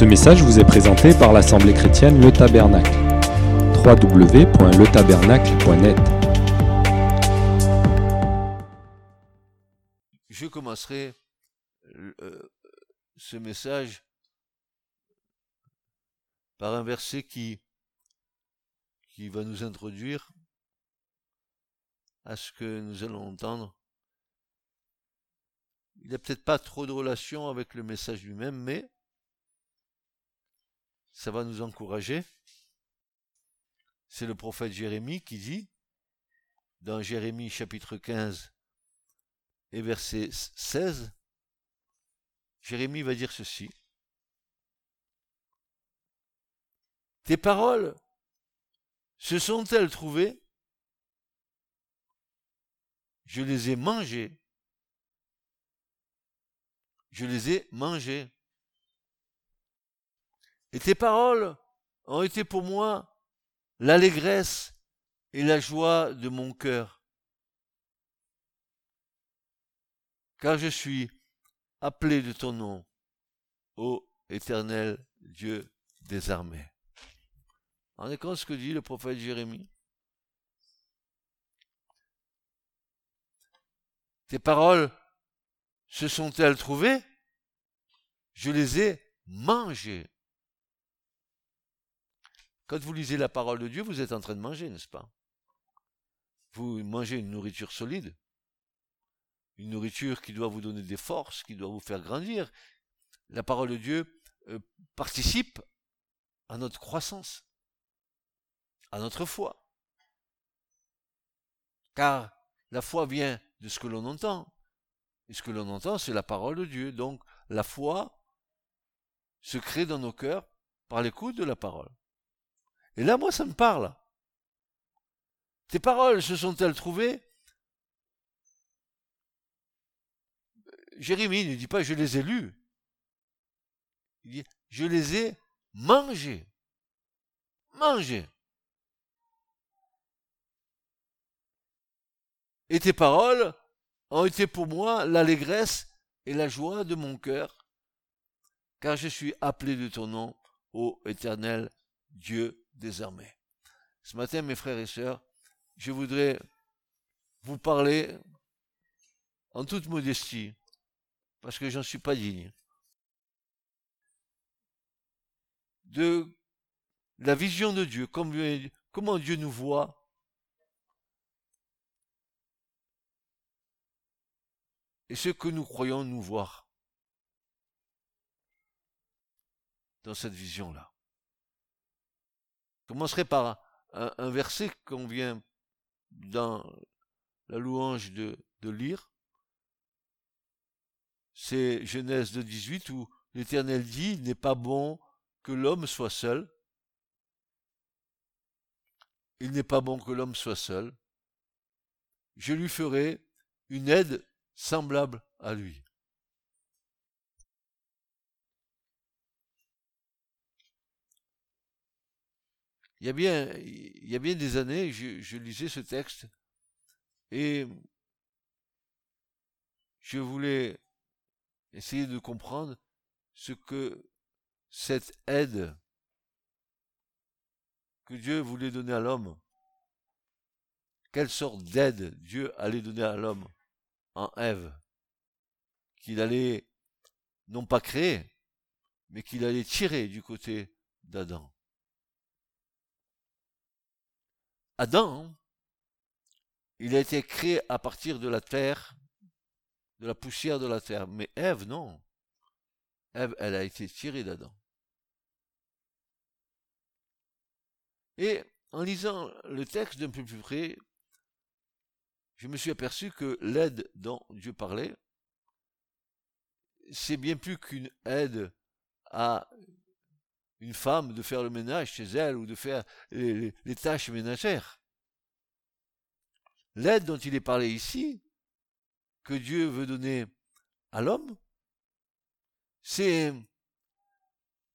Ce message vous est présenté par l'Assemblée chrétienne Le Tabernacle. www.letabernacle.net Je commencerai euh, ce message par un verset qui, qui va nous introduire à ce que nous allons entendre. Il n'a peut-être pas trop de relation avec le message lui-même, mais ça va nous encourager. C'est le prophète Jérémie qui dit, dans Jérémie chapitre 15 et verset 16, Jérémie va dire ceci. Tes paroles se sont-elles trouvées? Je les ai mangées. Je les ai mangées. Et tes paroles ont été pour moi l'allégresse et la joie de mon cœur. Car je suis appelé de ton nom, ô éternel Dieu des armées. En compte ce que dit le prophète Jérémie? Tes paroles se sont-elles trouvées? Je les ai mangées. Quand vous lisez la parole de Dieu, vous êtes en train de manger, n'est-ce pas? Vous mangez une nourriture solide, une nourriture qui doit vous donner des forces, qui doit vous faire grandir. La parole de Dieu euh, participe à notre croissance, à notre foi. Car la foi vient de ce que l'on entend. Et ce que l'on entend, c'est la parole de Dieu. Donc la foi se crée dans nos cœurs par l'écoute de la parole. Et là, moi, ça me parle. Tes paroles se sont-elles trouvées? Jérémie ne dit pas je les ai lues. Il dit je les ai mangées. Mangées. Et tes paroles ont été pour moi l'allégresse et la joie de mon cœur, car je suis appelé de ton nom, ô éternel Dieu Ce matin, mes frères et sœurs, je voudrais vous parler en toute modestie, parce que j'en suis pas digne, de la vision de Dieu, comment Dieu nous voit, et ce que nous croyons nous voir dans cette vision-là commencerai par un, verset qu'on vient dans la louange de, de lire. C'est Genèse de 18 où l'Éternel dit, il n'est pas bon que l'homme soit seul. Il n'est pas bon que l'homme soit seul. Je lui ferai une aide semblable à lui. Il y a bien, des années, je, lisais ce texte et je voulais essayer de comprendre ce que cette aide que Dieu voulait donner à l'homme, quelle sorte d'aide Dieu allait donner à l'homme en Ève, qu'il allait non pas créer, mais qu'il allait tirer du côté d'Adam. Adam, il a été créé à partir de la terre, de la poussière de la terre. Mais Ève, non. Ève, elle a été tirée d'Adam. Et en lisant le texte d'un peu plus près, je me suis aperçu que l'aide dont Dieu parlait, c'est bien plus qu'une aide à une femme de faire le ménage chez elle ou de faire les, tâches ménagères. L'aide dont il est parlé ici, que Dieu veut donner à l'homme, c'est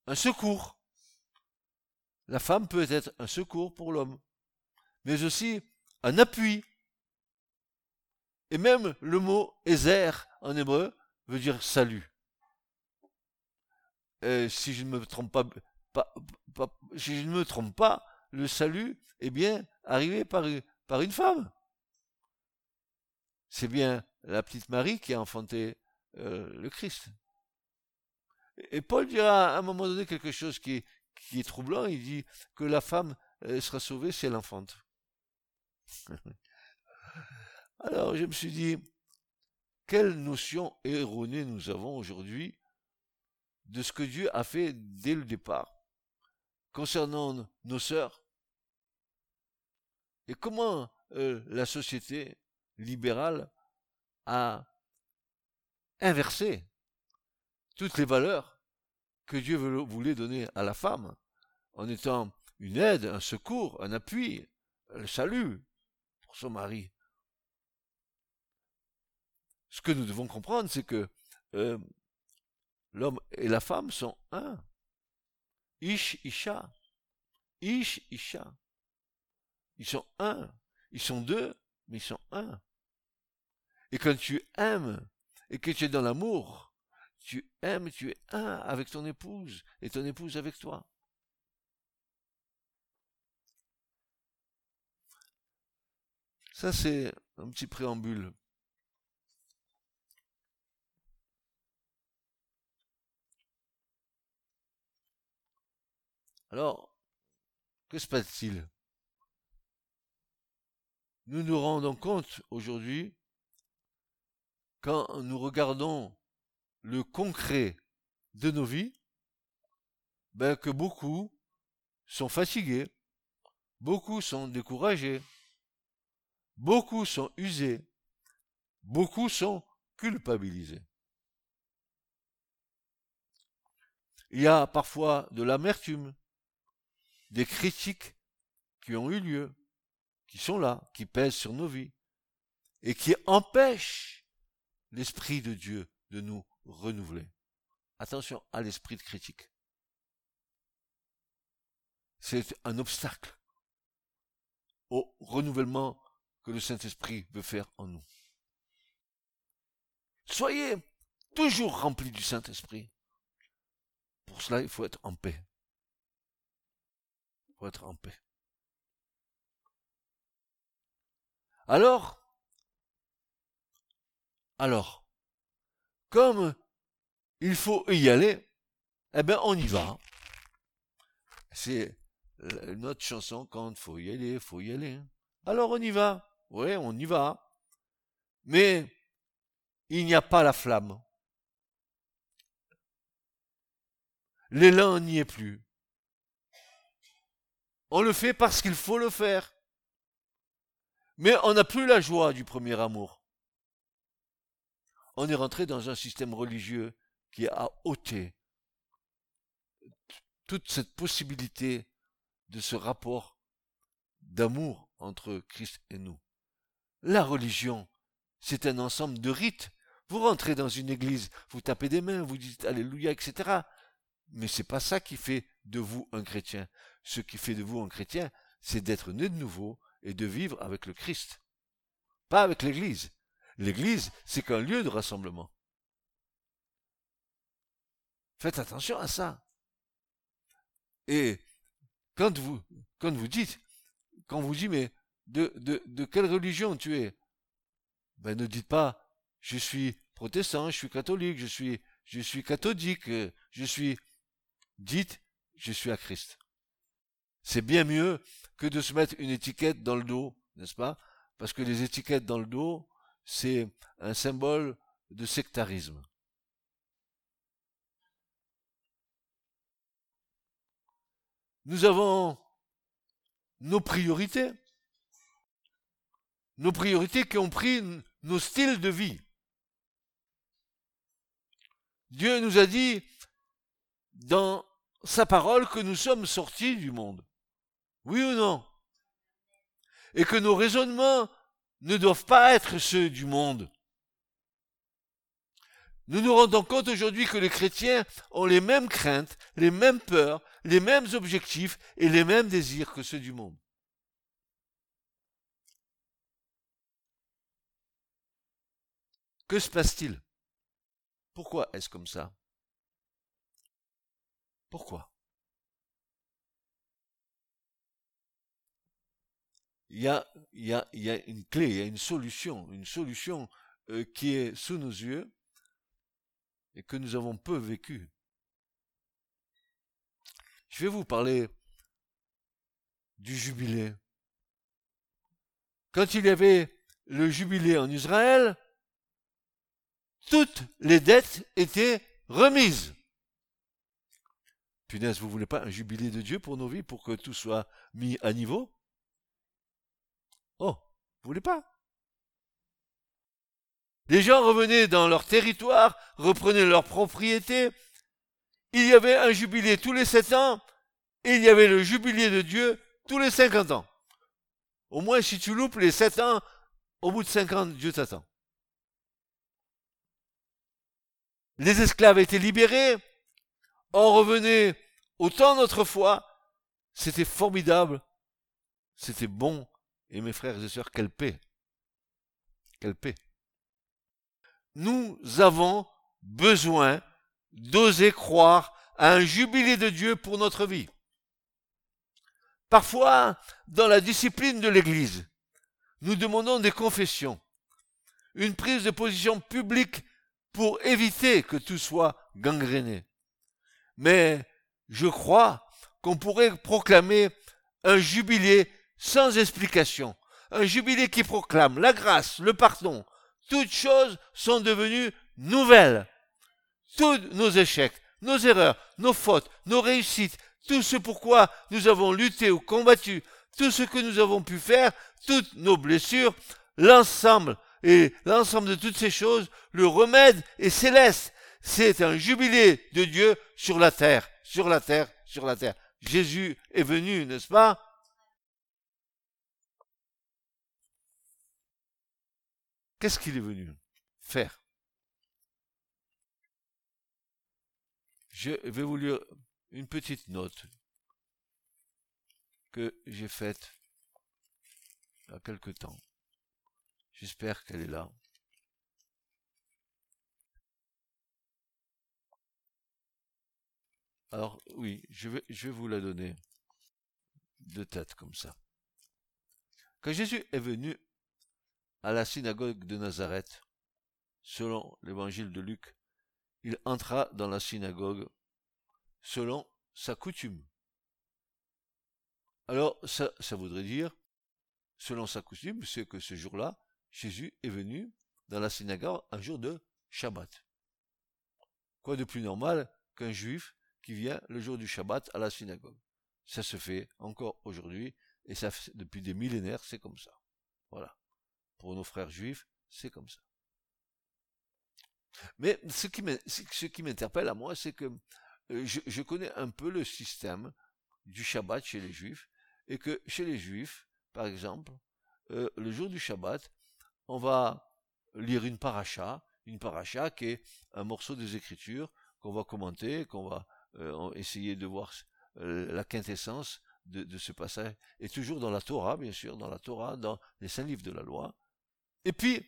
un secours. La femme peut être un secours pour l'homme, mais aussi un appui. Et même le mot Ezer en hébreu veut dire salut. euh, si je ne me trompe pas, si je ne me trompe pas, le salut est bien arrivé par, par une femme. C'est bien la petite Marie qui a enfanté euh, le Christ. Et Paul dira à un moment donné quelque chose qui est, qui est troublant. Il dit que la femme euh, sera sauvée si elle enfante. Alors je me suis dit, quelle notion erronée nous avons aujourd'hui de ce que Dieu a fait dès le départ concernant nos sœurs et comment euh, la société libérale a inversé toutes les valeurs que Dieu voulait donner à la femme en étant une aide, un secours, un appui, un salut pour son mari. Ce que nous devons comprendre, c'est que euh, l'homme et la femme sont un. Ish, Isha. Ish, Isha. Ils sont un. Ils sont deux, mais ils sont un. Et quand tu aimes et que tu es dans l'amour, tu aimes, tu es un avec ton épouse et ton épouse avec toi. Ça, c'est un petit préambule. Alors, que se passe-t-il? Nous nous rendons compte aujourd'hui, quand nous regardons le concret de nos vies, ben que beaucoup sont fatigués, beaucoup sont découragés, beaucoup sont usés, beaucoup sont culpabilisés. Il y a parfois de l'amertume, des critiques qui ont eu lieu, qui sont là, qui pèsent sur nos vies, et qui empêchent l'Esprit de Dieu de nous renouveler. Attention à l'esprit de critique. C'est un obstacle au renouvellement que le Saint-Esprit veut faire en nous. Soyez toujours remplis du Saint-Esprit. Pour cela, il faut être en paix en paix. Alors, alors, comme il faut y aller, eh bien on y va. C'est notre chanson quand il faut y aller, faut y aller. Alors on y va. Oui, on y va. Mais il n'y a pas la flamme. L'élan n'y est plus. On le fait parce qu'il faut le faire. Mais on n'a plus la joie du premier amour. On est rentré dans un système religieux qui a ôté toute cette possibilité de ce rapport d'amour entre Christ et nous. La religion, c'est un ensemble de rites. Vous rentrez dans une église, vous tapez des mains, vous dites Alléluia, etc. Mais c'est pas ça qui fait de vous un chrétien. Ce qui fait de vous un chrétien, c'est d'être né de nouveau et de vivre avec le Christ. Pas avec l'église. L'église, c'est qu'un lieu de rassemblement. Faites attention à ça. Et quand vous, quand vous dites, quand vous dites, mais de, de, quelle religion tu es? Ben ne dites pas, je suis protestant, je suis catholique, je suis, je suis cathodique, je suis dites je suis à Christ. C'est bien mieux que de se mettre une étiquette dans le dos, n'est-ce pas? Parce que les étiquettes dans le dos, c'est un symbole de sectarisme. Nous avons nos priorités. Nos priorités qui ont pris nos styles de vie. Dieu nous a dit, dans sa parole que nous sommes sortis du monde. Oui ou non? Et que nos raisonnements ne doivent pas être ceux du monde. Nous nous rendons compte aujourd'hui que les chrétiens ont les mêmes craintes, les mêmes peurs, les mêmes objectifs et les mêmes désirs que ceux du monde. Que se passe-t-il? Pourquoi est-ce comme ça? Pourquoi? Il y, a, une clé, il y a une solution, une solution euh, qui est sous nos yeux et que nous avons peu vécu. Je vais vous parler du jubilé. Quand il y avait le jubilé en Israël, toutes les dettes étaient remises. Punaise, vous voulez pas un jubilé de Dieu pour nos vies, pour que tout soit mis à niveau? Oh, vous voulez pas? Les gens revenaient dans leur territoire, reprenaient leur propriété. Il y avait un jubilé tous les sept ans, et il y avait le jubilé de Dieu tous les cinquante ans. Au moins, si tu loupes les sept ans, au bout de cinq ans, Dieu t'attend. Les esclaves étaient libérés, on revenait au temps d'autrefois, c'était formidable, c'était bon, et mes frères et sœurs, quelle paix, quelle paix. Nous avons besoin d'oser croire à un jubilé de Dieu pour notre vie. Parfois, dans la discipline de l'Église, nous demandons des confessions, une prise de position publique pour éviter que tout soit gangréné. Mais je crois qu'on pourrait proclamer un jubilé sans explication, un jubilé qui proclame la grâce, le pardon. Toutes choses sont devenues nouvelles. Tous nos échecs, nos erreurs, nos fautes, nos réussites, tout ce pourquoi nous avons lutté ou combattu, tout ce que nous avons pu faire, toutes nos blessures, l'ensemble et l'ensemble de toutes ces choses, le remède est céleste. C'est un jubilé de Dieu sur la terre, sur la terre, sur la terre. Jésus est venu, n'est-ce pas? Qu'est-ce qu'il est venu faire? Je vais vous lire une petite note que j'ai faite il y a quelque temps. J'espère qu'elle est là. Alors oui, je vais, je vais vous la donner de tête comme ça. Quand Jésus est venu à la synagogue de Nazareth, selon l'évangile de Luc, il entra dans la synagogue selon sa coutume. Alors, ça, voudrait dire, selon sa coutume, c'est que ce jour-là, Jésus est venu dans la synagogue un jour de Shabbat. Quoi de plus normal qu'un juif qui vient le jour du Shabbat à la synagogue? Ça se fait encore aujourd'hui, et ça depuis des millénaires, c'est comme ça. Voilà. Pour nos frères juifs, c'est comme ça. Mais ce qui m'interpelle à moi, c'est que euh, je, connais un peu le système du Shabbat chez les Juifs, et que chez les Juifs, par exemple, euh, le jour du Shabbat, on va lire une paracha, une paracha qui est un morceau des Écritures qu'on va commenter, qu'on va euh, essayer de voir la quintessence de, de, ce passage, et toujours dans la Torah, bien sûr, dans la Torah, dans les cinq livres de la loi. Et puis,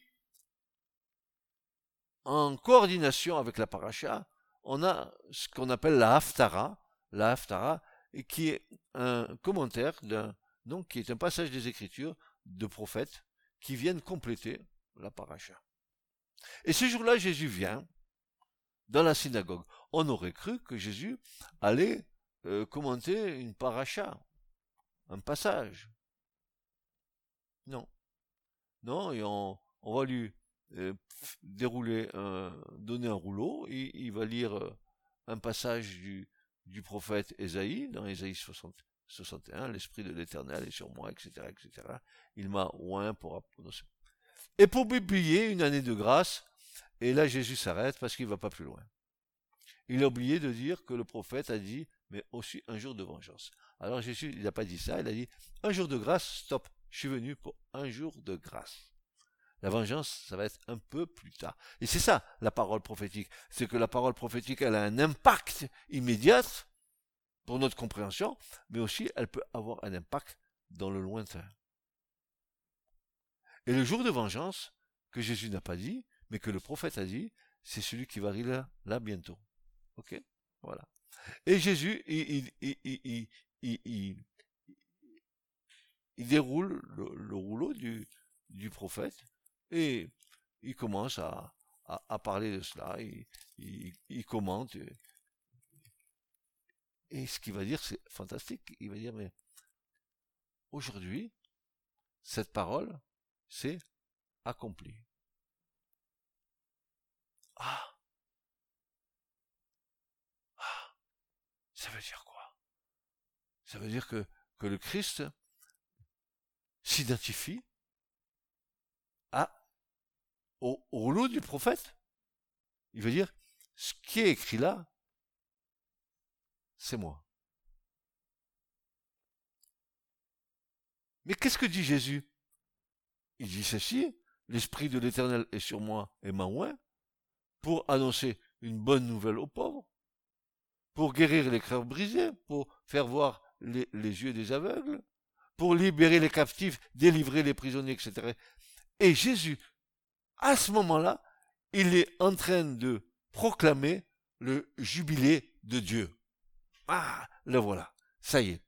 en coordination avec la paracha, on a ce qu'on appelle la Haftara, la Haftara, qui est un commentaire d'un, donc qui est un passage des Écritures de prophètes qui viennent compléter la paracha. Et ce jour-là, Jésus vient dans la synagogue. On aurait cru que Jésus allait euh, commenter une paracha, un passage. Non. Non, on, va lui euh, dérouler, un, donner un rouleau, il va lire euh, un passage du, du prophète Ésaïe, dans Ésaïe 60, 61, l'Esprit de l'Éternel est sur moi, etc., etc. Il m'a oint pour Et pour publier une année de grâce, et là Jésus s'arrête parce qu'il va pas plus loin. Il a oublié de dire que le prophète a dit, mais aussi un jour de vengeance. Alors Jésus, il n'a pas dit ça, il a dit, un jour de grâce, stop, je suis venu pour un jour de grâce. La vengeance, ça va être un peu plus tard. Et c'est ça, la parole prophétique. C'est que la parole prophétique, elle a un impact immédiat pour notre compréhension, mais aussi elle peut avoir un impact dans le lointain. Et le jour de vengeance, que Jésus n'a pas dit, mais que le prophète a dit, c'est celui qui va arriver là, bientôt. Ok? Voilà. Et Jésus, il, il, il, il déroule le, rouleau du, prophète et il commence à, parler de cela, il, commente. Et ce qu'il va dire, c'est fantastique. Il va dire, mais aujourd'hui, cette parole, c'est accompli. Ah. Ah. Ça veut dire quoi? Ça veut dire que, que le Christ s'identifie à, au, rouleau du prophète. Il veut dire, ce qui est écrit là, c'est moi. Mais qu'est-ce que dit Jésus? Il dit ceci, l'Esprit de l'Éternel est sur moi et m'a oint pour annoncer une bonne nouvelle aux pauvres, pour guérir les cœurs brisés, pour faire voir les yeux des aveugles, pour libérer les captifs, délivrer les prisonniers, etc. Et Jésus, à ce moment-là, il est en train de proclamer le jubilé de Dieu. Ah, le voilà. Ça y est.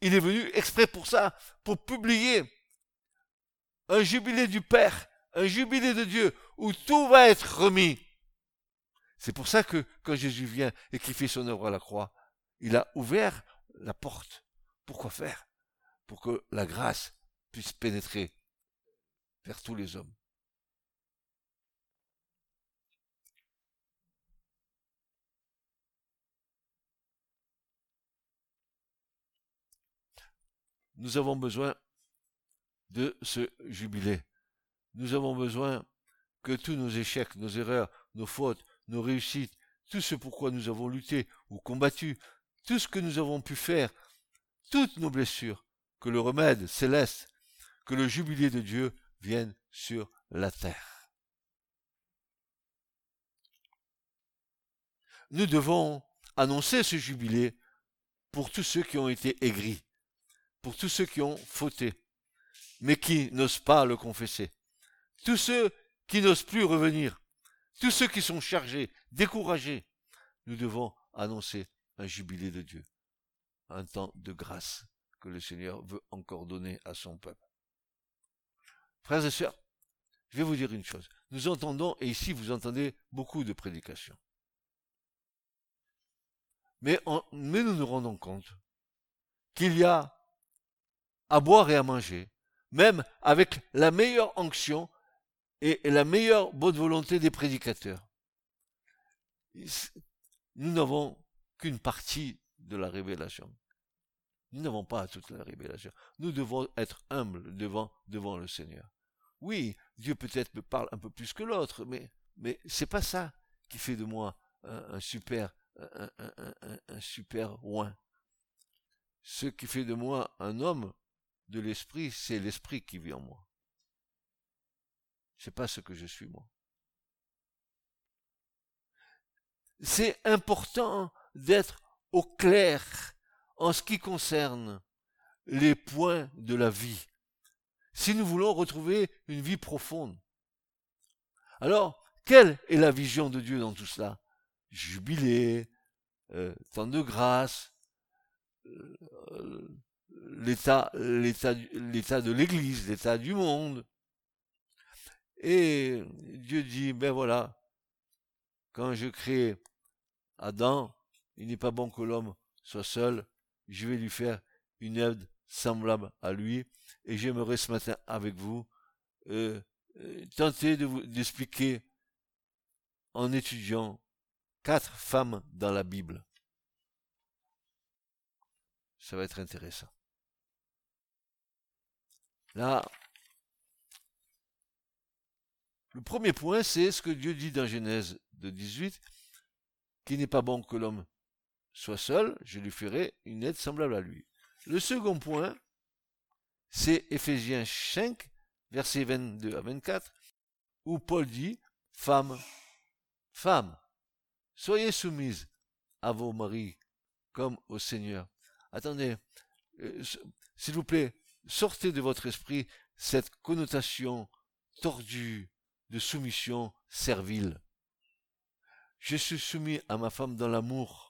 Il est venu exprès pour ça, pour publier un jubilé du Père, un jubilé de Dieu, où tout va être remis. C'est pour ça que quand Jésus vient et qu'il fait son œuvre à la croix, il a ouvert la porte. Pourquoi faire? Pour que la grâce puisse pénétrer vers tous les hommes. Nous avons besoin de ce jubilé. Nous avons besoin que tous nos échecs, nos erreurs, nos fautes, nos réussites, tout ce pourquoi nous avons lutté ou combattu, tout ce que nous avons pu faire, toutes nos blessures, que le remède céleste, que le jubilé de Dieu vienne sur la terre. Nous devons annoncer ce jubilé pour tous ceux qui ont été aigris, pour tous ceux qui ont fauté, mais qui n'osent pas le confesser. Tous ceux qui n'osent plus revenir, tous ceux qui sont chargés, découragés, nous devons annoncer un jubilé de Dieu, un temps de grâce que le Seigneur veut encore donner à son peuple. Frères et sœurs, je vais vous dire une chose. Nous entendons, et ici vous entendez beaucoup de prédications. Mais, nous nous rendons compte qu'il y a à boire et à manger, même avec la meilleure onction et la meilleure bonne volonté des prédicateurs. Nous n'avons qu'une partie de la révélation. Nous n'avons pas toute la révélation. Nous devons être humbles devant, devant le Seigneur. Oui, Dieu peut-être me parle un peu plus que l'autre, mais, mais c'est pas ça qui fait de moi un, super, un, un, super oin. Ce qui fait de moi un homme de l'esprit, c'est l'esprit qui vit en moi. C'est pas ce que je suis moi. C'est important d'être au clair en ce qui concerne les points de la vie. Si nous voulons retrouver une vie profonde. Alors, quelle est la vision de Dieu dans tout cela? Jubilé, euh, temps de grâce, euh, l'état, de l'Église, l'état du monde. Et Dieu dit, ben voilà, quand je crée Adam, il n'est pas bon que l'homme soit seul, je vais lui faire une aide semblable à lui, et j'aimerais ce matin avec vous euh, euh, tenter d'expliquer en étudiant quatre femmes dans la Bible. Ça va être intéressant. Là, le premier point, c'est ce que Dieu dit dans Genèse de 18, qu'il n'est pas bon que l'homme soit seul, je lui ferai une aide semblable à lui. Le second point, c'est Éphésiens 5, versets 22 à 24, où Paul dit, Femmes, femmes, soyez soumises à vos maris comme au Seigneur. Attendez, euh, s'il vous plaît, sortez de votre esprit cette connotation tordue de soumission servile. je suis soumis à ma femme dans l'amour.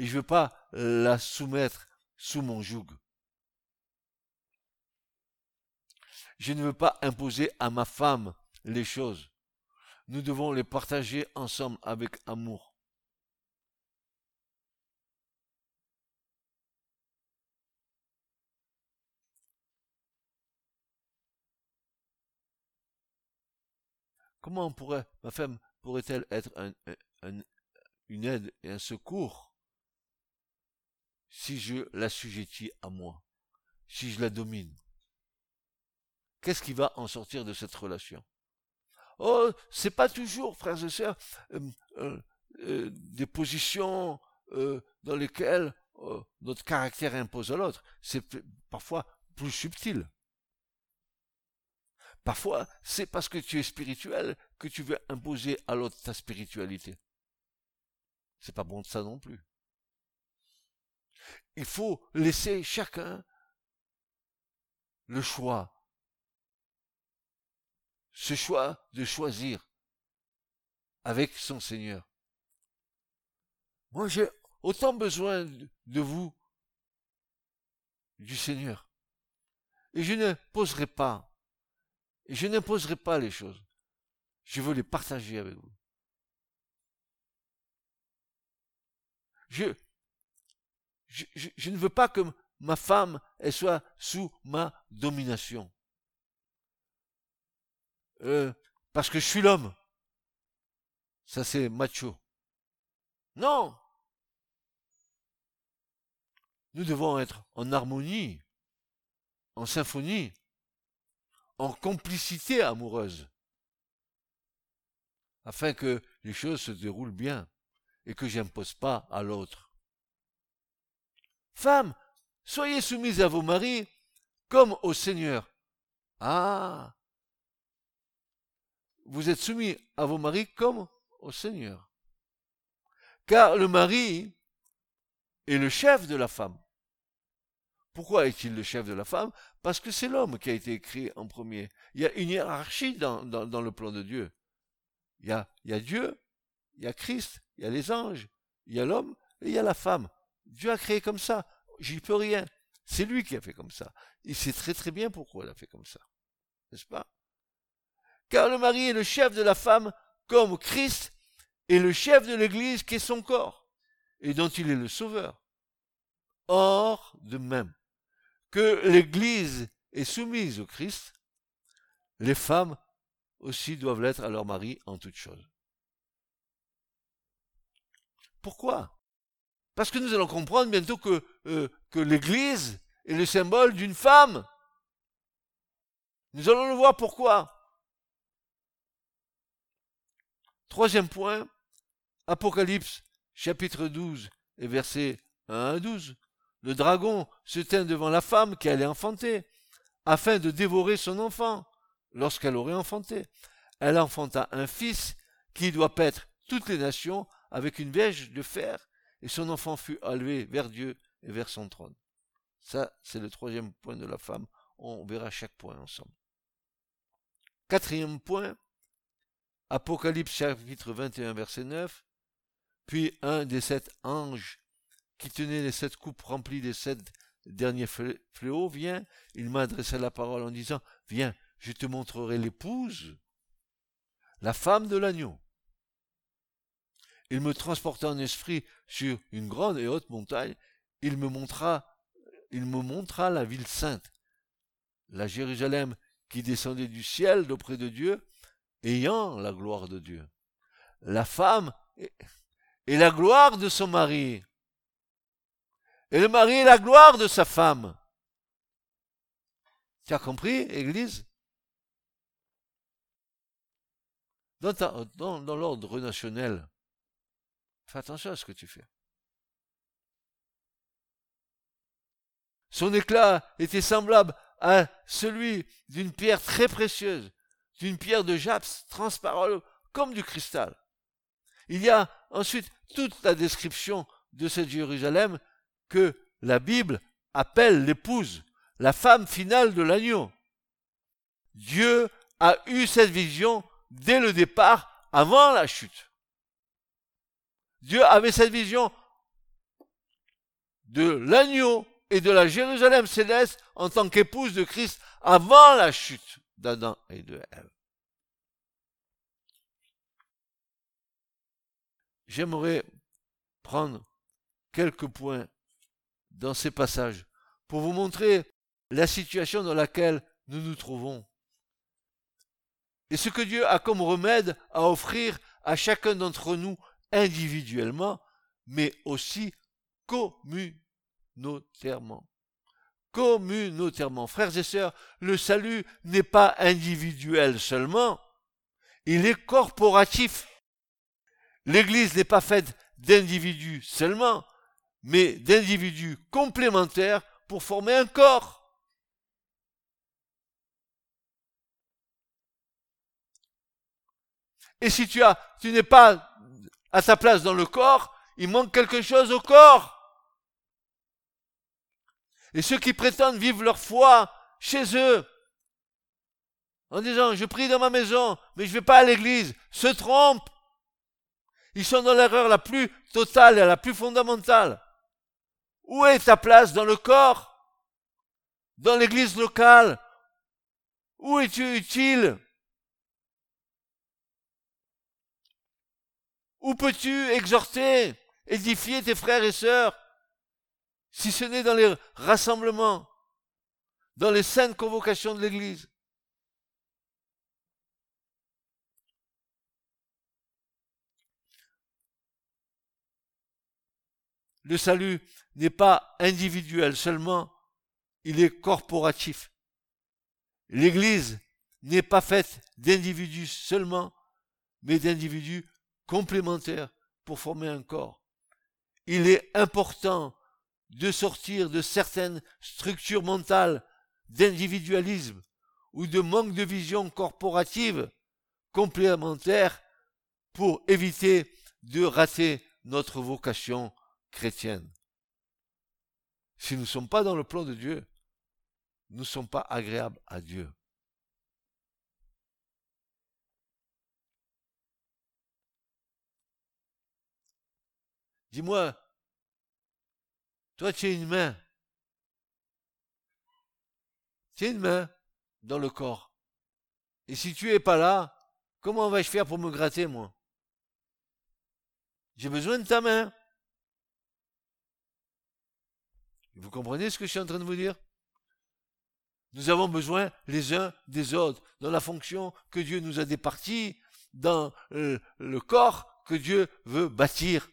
Et je ne veux pas la soumettre sous mon joug. Je ne veux pas imposer à ma femme les choses. Nous devons les partager ensemble avec amour. Comment pourrait ma femme pourrait-elle être une aide et un secours? Si je l'assujettis à moi, si je la domine Qu'est-ce qui va en sortir de cette relation? Oh, c'est pas toujours, frères et sœurs, euh, euh, euh, des positions dans lesquelles notre caractère impose à l'autre. C'est parfois plus subtil. Parfois, c'est parce que tu es spirituel que tu veux imposer à l'autre ta spiritualité. C'est pas bon de ça non plus. Il faut laisser chacun le choix. Ce choix de choisir avec son Seigneur. Moi, j'ai autant besoin de vous, du Seigneur. Et je ne poserai pas je n'imposerai pas les choses. Je veux les partager avec vous. Je, je, ne veux pas que ma femme soit sous ma domination. Euh, parce que je suis l'homme. Ça c'est macho. Non. Nous devons être en harmonie, en symphonie en complicité amoureuse, afin que les choses se déroulent bien et que j'impose pas à l'autre. Femmes, soyez soumises à vos maris comme au Seigneur. Ah Vous êtes soumis à vos maris comme au Seigneur. Car le mari est le chef de la femme. Pourquoi est-il le chef de la femme? Parce que c'est l'homme qui a été écrit en premier. Il y a une hiérarchie dans, le plan de Dieu. Il y, a, il y a Dieu, il y a Christ, il y a les anges, il y a l'homme et il y a la femme. Dieu a créé comme ça. J'y peux rien. C'est lui qui a fait comme ça. Il sait très très bien pourquoi il a fait comme ça. N'est-ce pas? Car le mari est le chef de la femme comme Christ est le chef de l'Église qui est son corps et dont il est le sauveur. Or, de même, que l'Église est soumise au Christ, les femmes aussi doivent l'être à leur mari en toutes choses. Pourquoi? Parce que nous allons comprendre bientôt que, euh, que l'Église est le symbole d'une femme. Nous allons le voir pourquoi. Troisième point, Apocalypse chapitre 12 et versets 1 à 12. Le dragon se tint devant la femme qui allait enfanter, afin de dévorer son enfant, lorsqu'elle aurait enfanté. Elle enfanta un fils qui doit paître toutes les nations avec une verge de fer, et son enfant fut élevé vers Dieu et vers son trône. Ça, c'est le troisième point de la femme. On verra chaque point ensemble. Quatrième point, Apocalypse chapitre 21 verset 9. Puis un des sept anges qui tenait les sept coupes remplies des sept derniers fléaux, vient, il m'a adressé la parole en disant, viens, je te montrerai l'épouse, la femme de l'agneau. Il me transporta en esprit sur une grande et haute montagne, il me montra, la ville sainte, la Jérusalem qui descendait du ciel d'auprès de Dieu, ayant la gloire de Dieu. La femme et la gloire de son mari. Et le mari est la gloire de sa femme. Tu as compris, Église? Dans, l'ordre relationnel, fais attention à ce que tu fais. Son éclat était semblable à celui d'une pierre très précieuse, d'une pierre de japs transparente comme du cristal. Il y a ensuite toute la description de cette Jérusalem que la Bible appelle l'épouse, la femme finale de l'agneau. Dieu a eu cette vision dès le départ, avant la chute. Dieu avait cette vision de l'agneau et de la Jérusalem céleste en tant qu'épouse de Christ avant la chute d'Adam et de Ève. J'aimerais prendre quelques points dans ces passages pour vous montrer la situation dans laquelle nous nous trouvons. Et ce que Dieu a comme remède à offrir à chacun d'entre nous individuellement, mais aussi communautairement. Communautairement. Frères et sœurs, le salut n'est pas individuel seulement, il est corporatif. L'Église n'est pas faite d'individus seulement, mais d'individus complémentaires pour former un corps. Et si tu as, tu n'es pas à ta place dans le corps, il manque quelque chose au corps. Et ceux qui prétendent vivre leur foi chez eux, en disant je prie dans ma maison, mais je ne vais pas à l'église, se trompent. Ils sont dans l'erreur la plus totale et la plus fondamentale. Où est ta place dans le corps? Dans l'église locale? Où es-tu utile? Où peux-tu exhorter, édifier tes frères et sœurs si ce n'est dans les rassemblements, dans les saintes convocations de l'Église? Le salut n'est pas individuel seulement, il est corporatif. L'Église n'est pas faite d'individus seulement, mais d'individus complémentaires pour former un corps. Il est important de sortir de certaines structures mentales d'individualisme ou de manque de vision corporative complémentaire pour éviter de rater notre vocation chrétienne. Si nous ne sommes pas dans le plan de Dieu, nous ne sommes pas agréables à Dieu. Dis-moi, toi tu as une main. Tu as une main dans le corps. Et si tu es pas là, comment vais-je faire pour me gratter, moi? J'ai besoin de ta main. Vous comprenez ce que je suis en train de vous dire? Nous avons besoin les uns des autres dans la fonction que Dieu nous a départie, dans euh, le, corps que Dieu veut bâtir.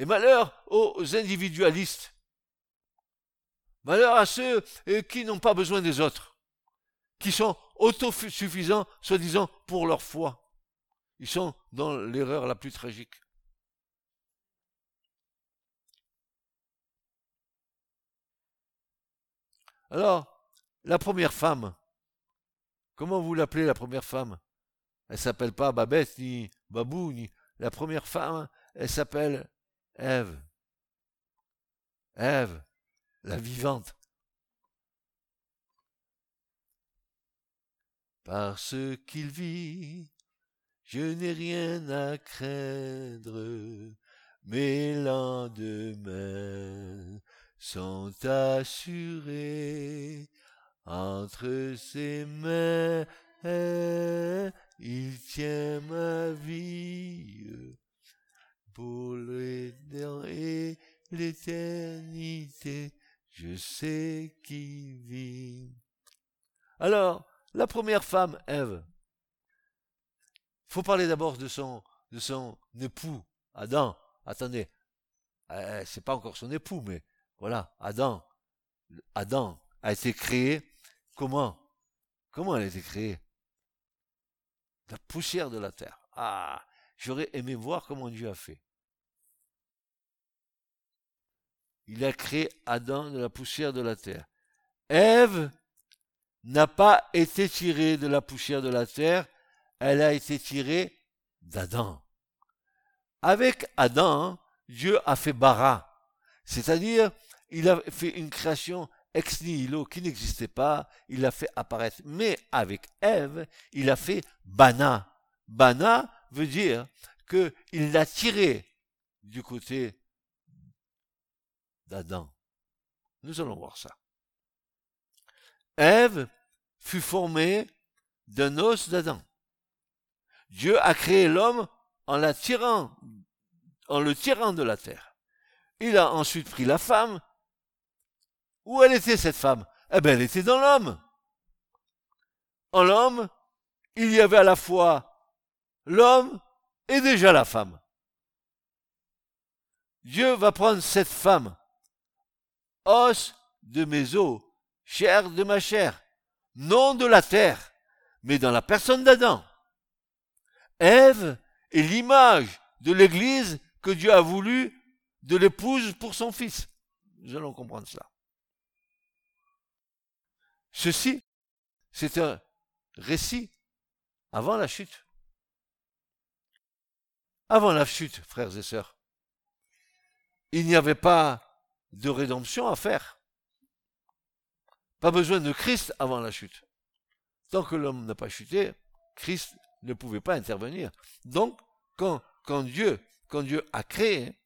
Et malheur aux individualistes. Malheur à ceux euh, qui n'ont pas besoin des autres, qui sont autosuffisants, soi-disant, pour leur foi. Ils sont dans l'erreur la plus tragique. Alors, la première femme, comment vous l'appelez la première femme? Elle s'appelle pas Babette ni Babou, ni la première femme, elle s'appelle Ève. Ève, la vivante. Parce qu'il vit, je n'ai rien à craindre, mais lendemain sont assurés entre ses mains. Il tient ma vie pour l'éternité. Je sais qui vit. Alors, la première femme, Ève. Faut parler d'abord de son, de son époux, Adam. Attendez, euh, c'est pas encore son époux, mais voilà, Adam, Adam a été créé comment? Comment elle a été créée? La poussière de la terre. Ah, j'aurais aimé voir comment Dieu a fait. Il a créé Adam de la poussière de la terre. Ève n'a pas été tirée de la poussière de la terre, elle a été tirée d'Adam. Avec Adam, Dieu a fait bara, c'est-à-dire il a fait une création ex nihilo qui n'existait pas, il l'a fait apparaître. Mais avec Ève, il a fait Bana. Bana veut dire qu'il l'a tiré du côté d'Adam. Nous allons voir ça. Ève fut formée d'un os d'Adam. Dieu a créé l'homme en la en le tirant de la terre. Il a ensuite pris la femme. Où elle était cette femme? Eh bien, elle était dans l'homme. En l'homme, il y avait à la fois l'homme et déjà la femme. Dieu va prendre cette femme, os de mes os, chair de ma chair, non de la terre, mais dans la personne d'Adam. Ève est l'image de l'Église que Dieu a voulu de l'épouse pour son fils. Nous allons comprendre cela. Ceci, c'est un récit avant la chute. Avant la chute, frères et sœurs, il n'y avait pas de rédemption à faire. Pas besoin de Christ avant la chute. Tant que l'homme n'a pas chuté, Christ ne pouvait pas intervenir. Donc, quand, Dieu a créé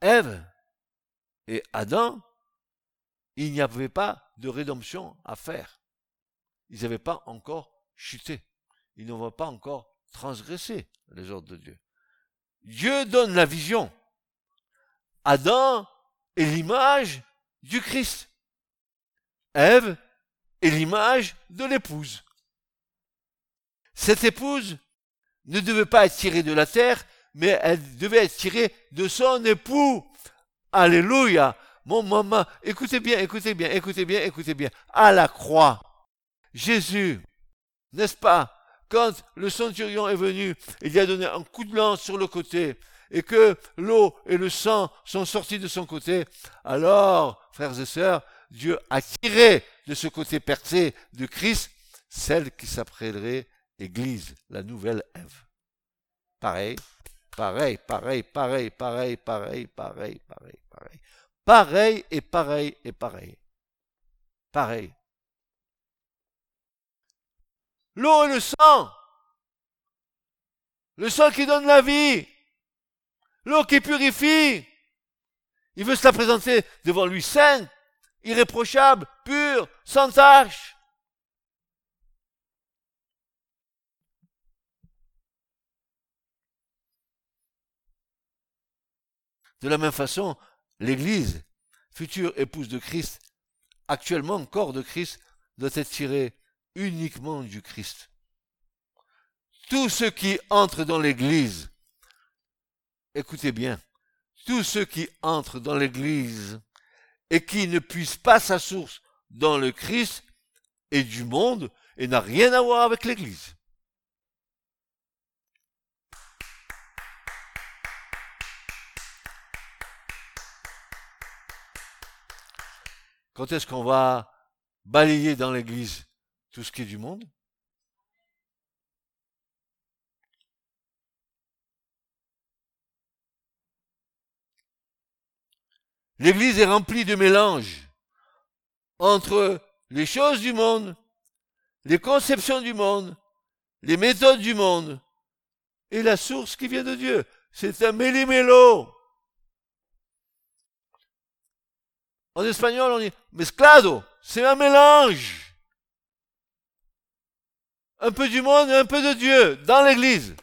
Ève et Adam, il n'y avait pas de rédemption à faire. Ils n'avaient pas encore chuté. Ils n'avaient pas encore transgressé les ordres de Dieu. Dieu donne la vision. Adam est l'image du Christ. Ève est l'image de l'épouse. Cette épouse ne devait pas être tirée de la terre, mais elle devait être tirée de son époux. Alléluia. Mon maman, écoutez bien, écoutez bien, écoutez bien, écoutez bien. À la croix, Jésus, n'est-ce pas, quand le centurion est venu, il lui a donné un coup de lance sur le côté, et que l'eau et le sang sont sortis de son côté, alors, frères et sœurs, Dieu a tiré de ce côté percé de Christ celle qui s'appellerait Église, la nouvelle Ève. Pareil, pareil, pareil, pareil, pareil, pareil, pareil, pareil, pareil. Pareil et pareil et pareil. Pareil. L'eau et le sang. Le sang qui donne la vie. L'eau qui purifie. Il veut se la présenter devant lui sainte, irréprochable, pure, sans tache. De la même façon, l'Église, future épouse de Christ, actuellement corps de Christ, doit être tirée uniquement du Christ. Tous ceux qui entrent dans l'Église, écoutez bien, tous ceux qui entrent dans l'Église et qui ne puissent pas sa source dans le Christ et du monde et n'a rien à voir avec l'Église. Quand est-ce qu'on va balayer dans l'Église? Tout ce qui est du monde L'Église est remplie de mélanges entre les choses du monde, les conceptions du monde, les méthodes du monde et la source qui vient de Dieu. C'est un méli-mélo. En espagnol, on dit mezclado. C'est un mélange un peu du monde et un peu de Dieu dans l'Église.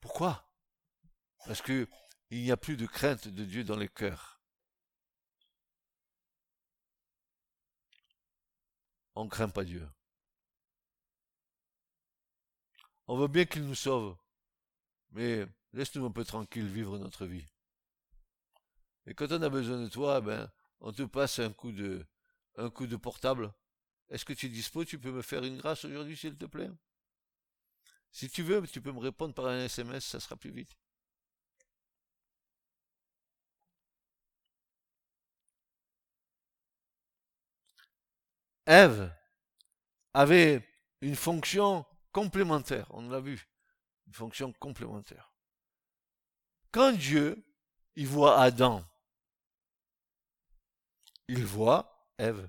Pourquoi? Parce que il n'y a plus de crainte de Dieu dans les cœurs. On ne craint pas Dieu. On veut bien qu'il nous sauve, mais laisse-nous un peu tranquille vivre notre vie. Et quand on a besoin de toi, ben, on te passe un coup de, un coup de portable. Est-ce que tu es dispo? Tu peux me faire une grâce aujourd'hui, s'il te plaît? Si tu veux, tu peux me répondre par un SMS, ça sera plus vite. Ève avait une fonction complémentaire, on l'a vu, une fonction complémentaire. Quand Dieu, il voit Adam, il voit Ève.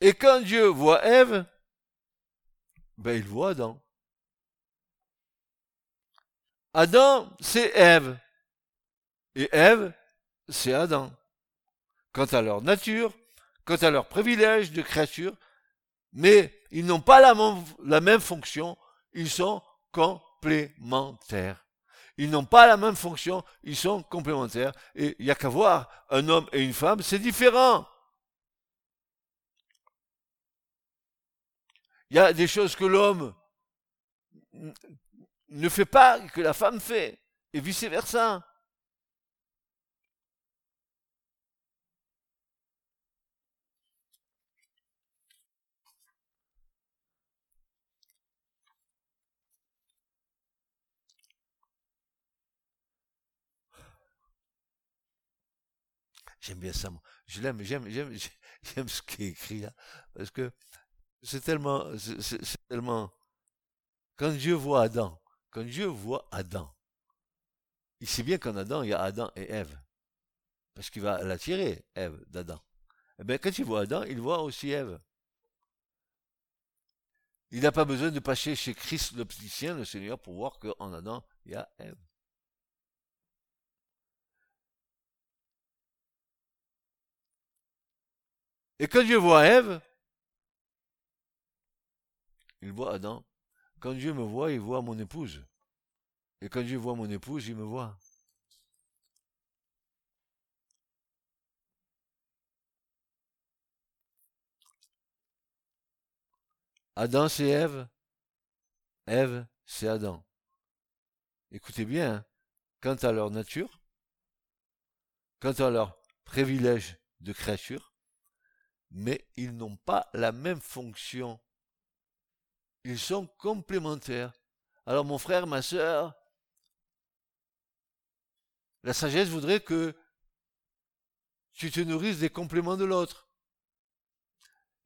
Et quand Dieu voit Ève, ben il voit Adam. Adam, c'est Ève. Et Ève, c'est Adam. Quant à leur nature, quant à leur privilège de créature, mais ils n'ont pas la même, la même fonction, ils sont complémentaires. Ils n'ont pas la même fonction, ils sont complémentaires. Et il n'y a qu'à voir un homme et une femme, c'est différent. Il y a des choses que l'homme ne fait pas, que la femme fait, et vice-versa. J'aime bien ça. Je l'aime, j'aime, j'aime, j'aime ce qui est écrit là. Parce que c'est tellement, c'est tellement, quand Dieu voit Adam, quand Dieu voit Adam, il sait bien qu'en Adam, il y a Adam et Ève. Parce qu'il va l'attirer, Ève, d'Adam. Eh bien, quand il voit Adam, il voit aussi Ève. Il n'a pas besoin de passer chez Christ l'opticien, le Seigneur, pour voir qu'en Adam, il y a Ève. Et quand Dieu voit Ève, il voit Adam. Quand Dieu me voit, il voit mon épouse. Et quand Dieu voit mon épouse, il me voit. Adam, c'est Ève. Ève, c'est Adam. Écoutez bien, hein. quant à leur nature, quant à leur privilège de créature, mais ils n'ont pas la même fonction. Ils sont complémentaires. Alors mon frère, ma sœur, la sagesse voudrait que tu te nourrisses des compléments de l'autre.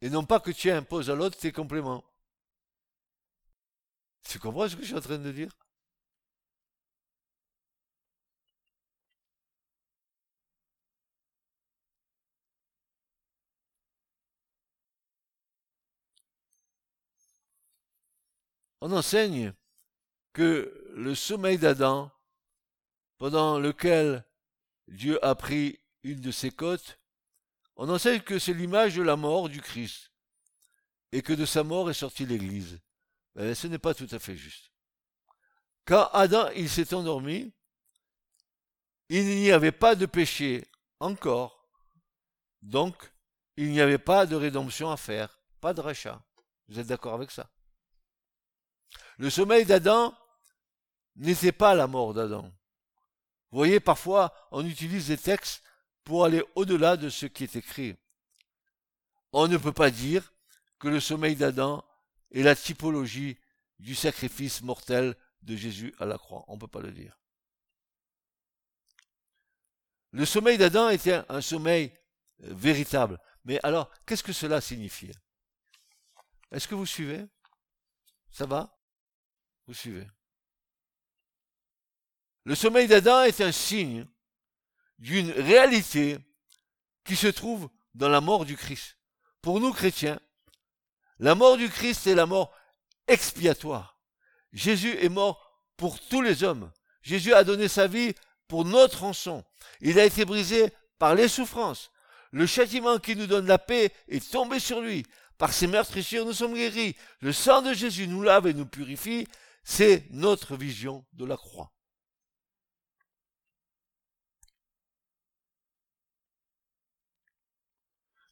Et non pas que tu imposes à l'autre tes compléments. Tu comprends ce que je suis en train de dire? On enseigne que le sommeil d'Adam, pendant lequel Dieu a pris une de ses côtes, on enseigne que c'est l'image de la mort du Christ, et que de sa mort est sortie l'Église. Mais ce n'est pas tout à fait juste. Quand Adam il s'est endormi, il n'y avait pas de péché encore, donc il n'y avait pas de rédemption à faire, pas de rachat. Vous êtes d'accord avec ça? Le sommeil d'Adam n'était pas la mort d'Adam. Vous voyez, parfois, on utilise des textes pour aller au-delà de ce qui est écrit. On ne peut pas dire que le sommeil d'Adam est la typologie du sacrifice mortel de Jésus à la croix. On ne peut pas le dire. Le sommeil d'Adam était un sommeil euh, véritable. Mais alors, qu'est-ce que cela signifiait Est-ce que vous suivez? Ça va? Vous suivez Le sommeil d'Adam est un signe d'une réalité qui se trouve dans la mort du Christ. Pour nous chrétiens, la mort du Christ est la mort expiatoire. Jésus est mort pour tous les hommes. Jésus a donné sa vie pour notre rançon. Il a été brisé par les souffrances. Le châtiment qui nous donne la paix est tombé sur lui. Par ses meurtrissures, nous sommes guéris. Le sang de Jésus nous lave et nous purifie. C'est notre vision de la croix.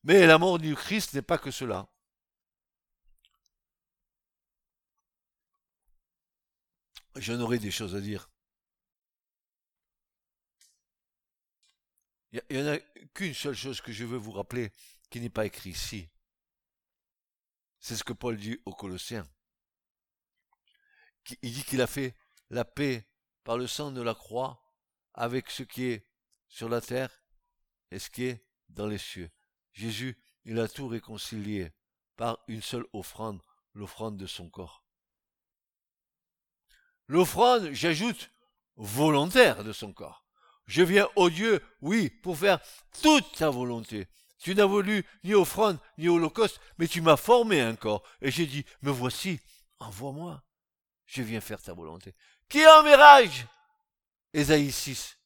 Mais la mort du Christ n'est pas que cela. J'en aurais des choses à dire. Il n'y en a qu'une seule chose que je veux vous rappeler qui n'est pas écrit ici. C'est ce que Paul dit aux Colossiens il dit qu'il a fait la paix par le sang de la croix avec ce qui est sur la terre et ce qui est dans les cieux. Jésus, il a tout réconcilié par une seule offrande, l'offrande de son corps. L'offrande, j'ajoute, volontaire de son corps. Je viens, ô Dieu, oui, pour faire toute ta volonté. Tu n'as voulu ni offrande, ni holocauste, mais tu m'as formé un corps. Et j'ai dit, me voici, envoie-moi. Je viens faire ta volonté. Qui enverrai-je Ésaïe 6.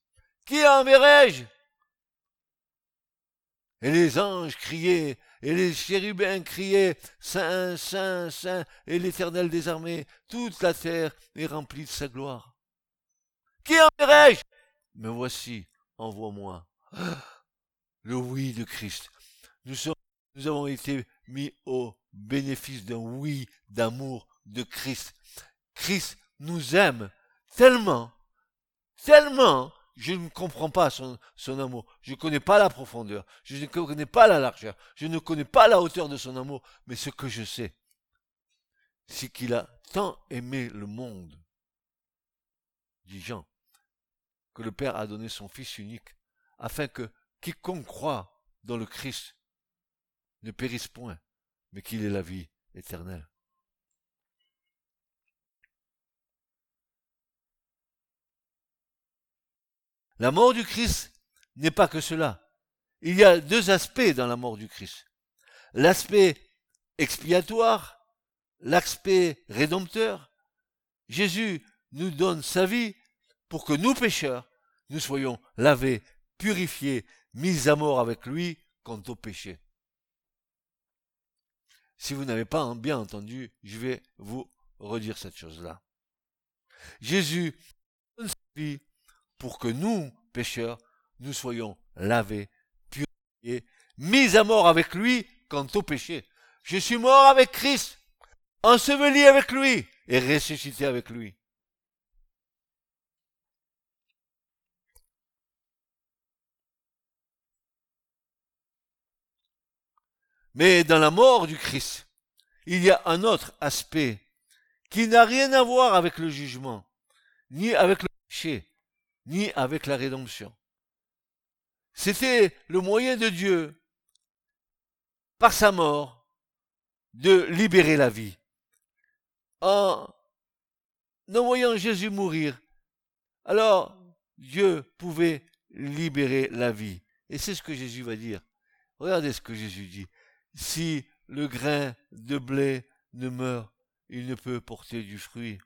Qui enverrai-je Et les anges criaient, et les chérubins criaient, Saint, Saint, Saint, et l'Éternel des armées, toute la terre est remplie de sa gloire. Qui enverrai-je Me voici, envoie-moi. Le oui de Christ. Nous, nous avons été mis au bénéfice d'un oui d'amour de Christ. Christ nous aime tellement, tellement, je ne comprends pas son, amour. Je ne connais pas la profondeur. Je ne connais pas la largeur. Je ne connais pas la hauteur de son amour. Mais ce que je sais, c'est qu'il a tant aimé le monde, dit Jean, que le Père a donné son Fils unique, afin que quiconque croit dans le Christ ne périsse point, mais qu'il ait la vie éternelle. La mort du Christ n'est pas que cela. Il y a deux aspects dans la mort du Christ. L'aspect expiatoire, l'aspect rédempteur. Jésus nous donne sa vie pour que nous pécheurs, nous soyons lavés, purifiés, mis à mort avec lui quant au péché. Si vous n'avez pas bien entendu, je vais vous redire cette chose-là. Jésus donne sa vie pour que nous, pécheurs, nous soyons lavés, purifiés, mis à mort avec lui quant au péché. Je suis mort avec Christ, enseveli avec lui et ressuscité avec lui. Mais dans la mort du Christ, il y a un autre aspect qui n'a rien à voir avec le jugement, ni avec le péché, ni avec la rédemption. C'était le moyen de Dieu, par sa mort, de libérer la vie. En voyant Jésus mourir, alors Dieu pouvait libérer la vie. Et c'est ce que Jésus va dire. Regardez ce que Jésus dit. Si le grain de blé ne meurt, il ne peut porter du fruit.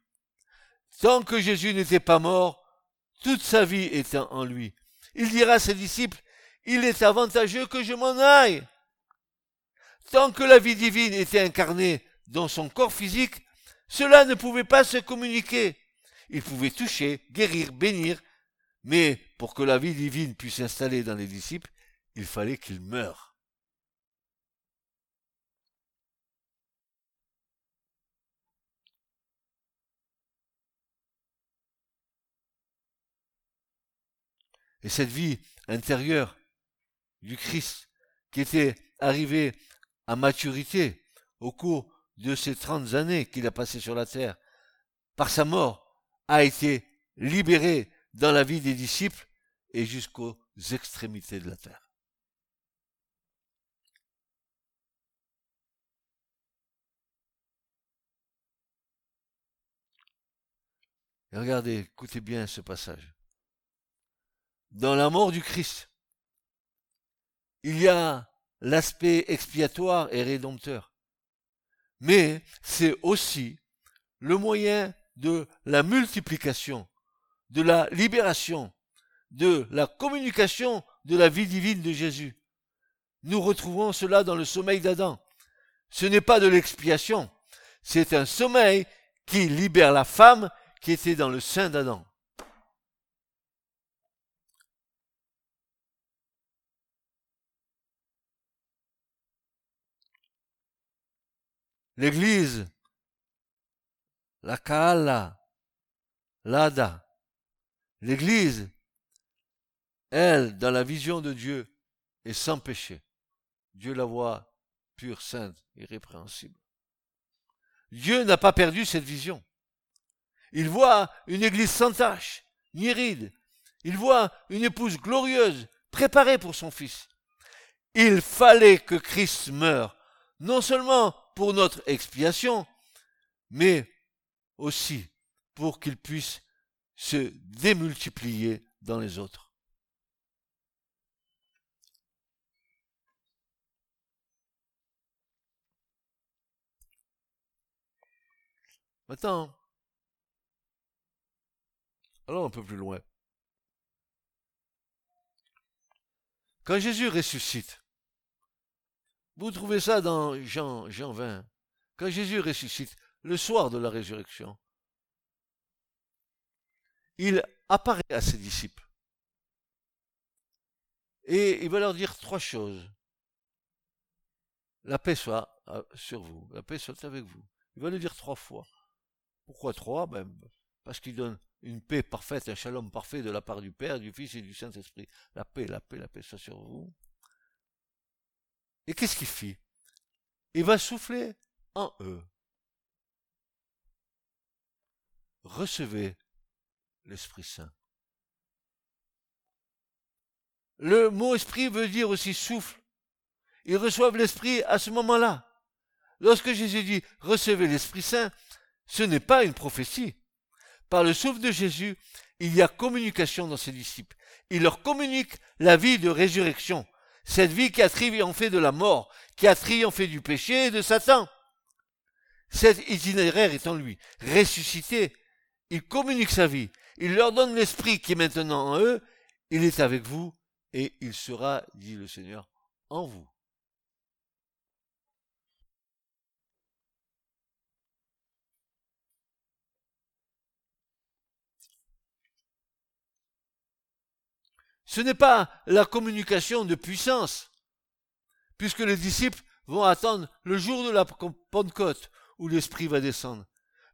Tant que Jésus n'était pas mort, toute sa vie était en lui. Il dira à ses disciples, il est avantageux que je m'en aille. Tant que la vie divine était incarnée dans son corps physique, cela ne pouvait pas se communiquer. Il pouvait toucher, guérir, bénir, mais pour que la vie divine puisse s'installer dans les disciples, il fallait qu'il meure. Et cette vie intérieure du Christ, qui était arrivé à maturité au cours de ces trente années qu'il a passées sur la terre, par sa mort, a été libérée dans la vie des disciples et jusqu'aux extrémités de la terre. regardez, écoutez bien ce passage dans la mort du Christ, il y a l'aspect expiatoire et rédempteur. Mais c'est aussi le moyen de la multiplication, de la libération, de la communication de la vie divine de Jésus. Nous retrouvons cela dans le sommeil d'Adam. Ce n'est pas de l'expiation, c'est un sommeil qui libère la femme qui était dans le sein d'Adam. l'Église, la Kaala, l'Ada, l'Église, elle, dans la vision de Dieu, est sans péché. Dieu la voit pure, sainte, irrépréhensible. Dieu n'a pas perdu cette vision. Il voit une église sans tache, ni ride. Il voit une épouse glorieuse, préparée pour son fils. Il fallait que Christ meure, non seulement pour notre expiation, mais aussi pour qu'il puisse se démultiplier dans les autres. Maintenant, allons un peu plus loin. Quand Jésus ressuscite, vous trouvez ça dans Jean, Jean 20. Quand Jésus ressuscite, le soir de la résurrection, il apparaît à ses disciples. Et il va leur dire trois choses. La paix soit euh, sur vous, la paix soit avec vous. Il va le dire trois fois. Pourquoi trois? Ben, Parce qu'il donne une paix parfaite, un shalom parfait de la part du Père, du Fils et du Saint-Esprit. La paix, la paix, la paix soit sur vous. Et qu'est-ce qu'il fit? Il va souffler en eux. Recevez l'Esprit Saint. Le mot esprit veut dire aussi souffle. Ils reçoivent l'Esprit à ce moment-là. Lorsque Jésus dit recevez l'Esprit Saint, ce n'est pas une prophétie. Par le souffle de Jésus, il y a communication dans ses disciples. Il leur communique la vie de résurrection, cette vie qui a triomphé de la mort, qui a triomphé du péché et de Satan. Cet itinéraire est en lui, ressuscité. Il communique sa vie. Il leur donne l'esprit qui est maintenant en eux. Il est avec vous et il sera, dit le Seigneur, en vous. Ce n'est pas la communication de puissance, puisque les disciples vont attendre le jour de la Pentecôte où l'Esprit va descendre.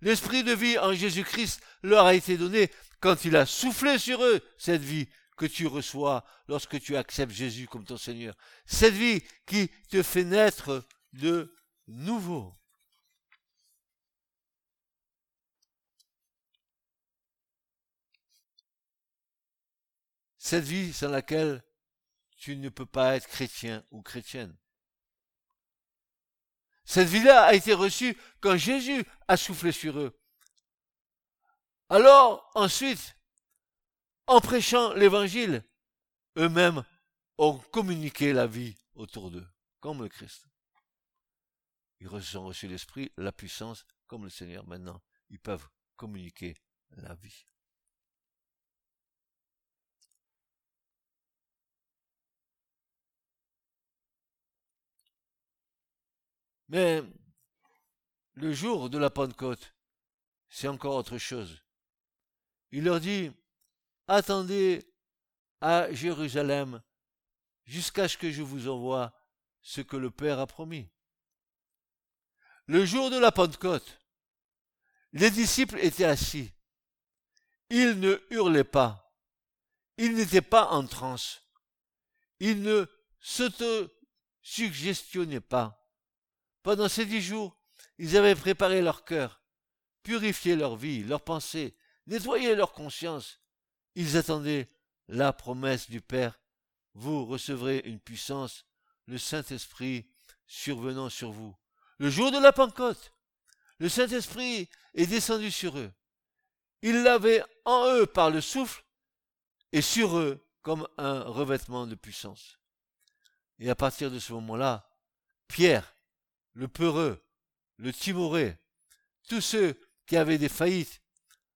L'Esprit de vie en Jésus-Christ leur a été donné quand il a soufflé sur eux cette vie que tu reçois lorsque tu acceptes Jésus comme ton Seigneur. Cette vie qui te fait naître de nouveau. Cette vie sans laquelle tu ne peux pas être chrétien ou chrétienne. Cette vie-là a été reçue quand Jésus a soufflé sur eux. Alors, ensuite, en prêchant l'évangile, eux-mêmes ont communiqué la vie autour d'eux, comme le Christ. Ils ont reçu l'Esprit, la puissance, comme le Seigneur maintenant. Ils peuvent communiquer la vie. Mais le jour de la Pentecôte, c'est encore autre chose. Il leur dit, attendez à Jérusalem jusqu'à ce que je vous envoie ce que le Père a promis. Le jour de la Pentecôte, les disciples étaient assis. Ils ne hurlaient pas. Ils n'étaient pas en transe. Ils ne s'auto-suggestionnaient pas. Pendant ces dix jours, ils avaient préparé leur cœur, purifié leur vie, leurs pensées, nettoyé leur conscience. Ils attendaient la promesse du Père. Vous recevrez une puissance, le Saint-Esprit survenant sur vous. Le jour de la Pentecôte, le Saint-Esprit est descendu sur eux. Il l'avait en eux par le souffle et sur eux comme un revêtement de puissance. Et à partir de ce moment-là, Pierre le peureux, le timoré, tous ceux qui avaient des faillites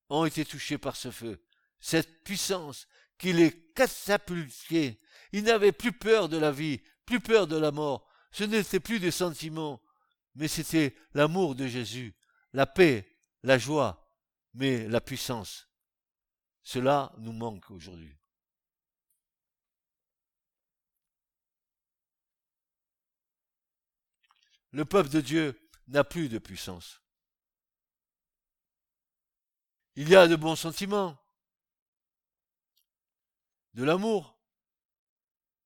ont été touchés par ce feu. Cette puissance qui les catapultait. Ils n'avaient plus peur de la vie, plus peur de la mort. Ce n'était plus des sentiments, mais c'était l'amour de Jésus, la paix, la joie, mais la puissance. Cela nous manque aujourd'hui. Le peuple de Dieu n'a plus de puissance. Il y a de bons sentiments, de l'amour,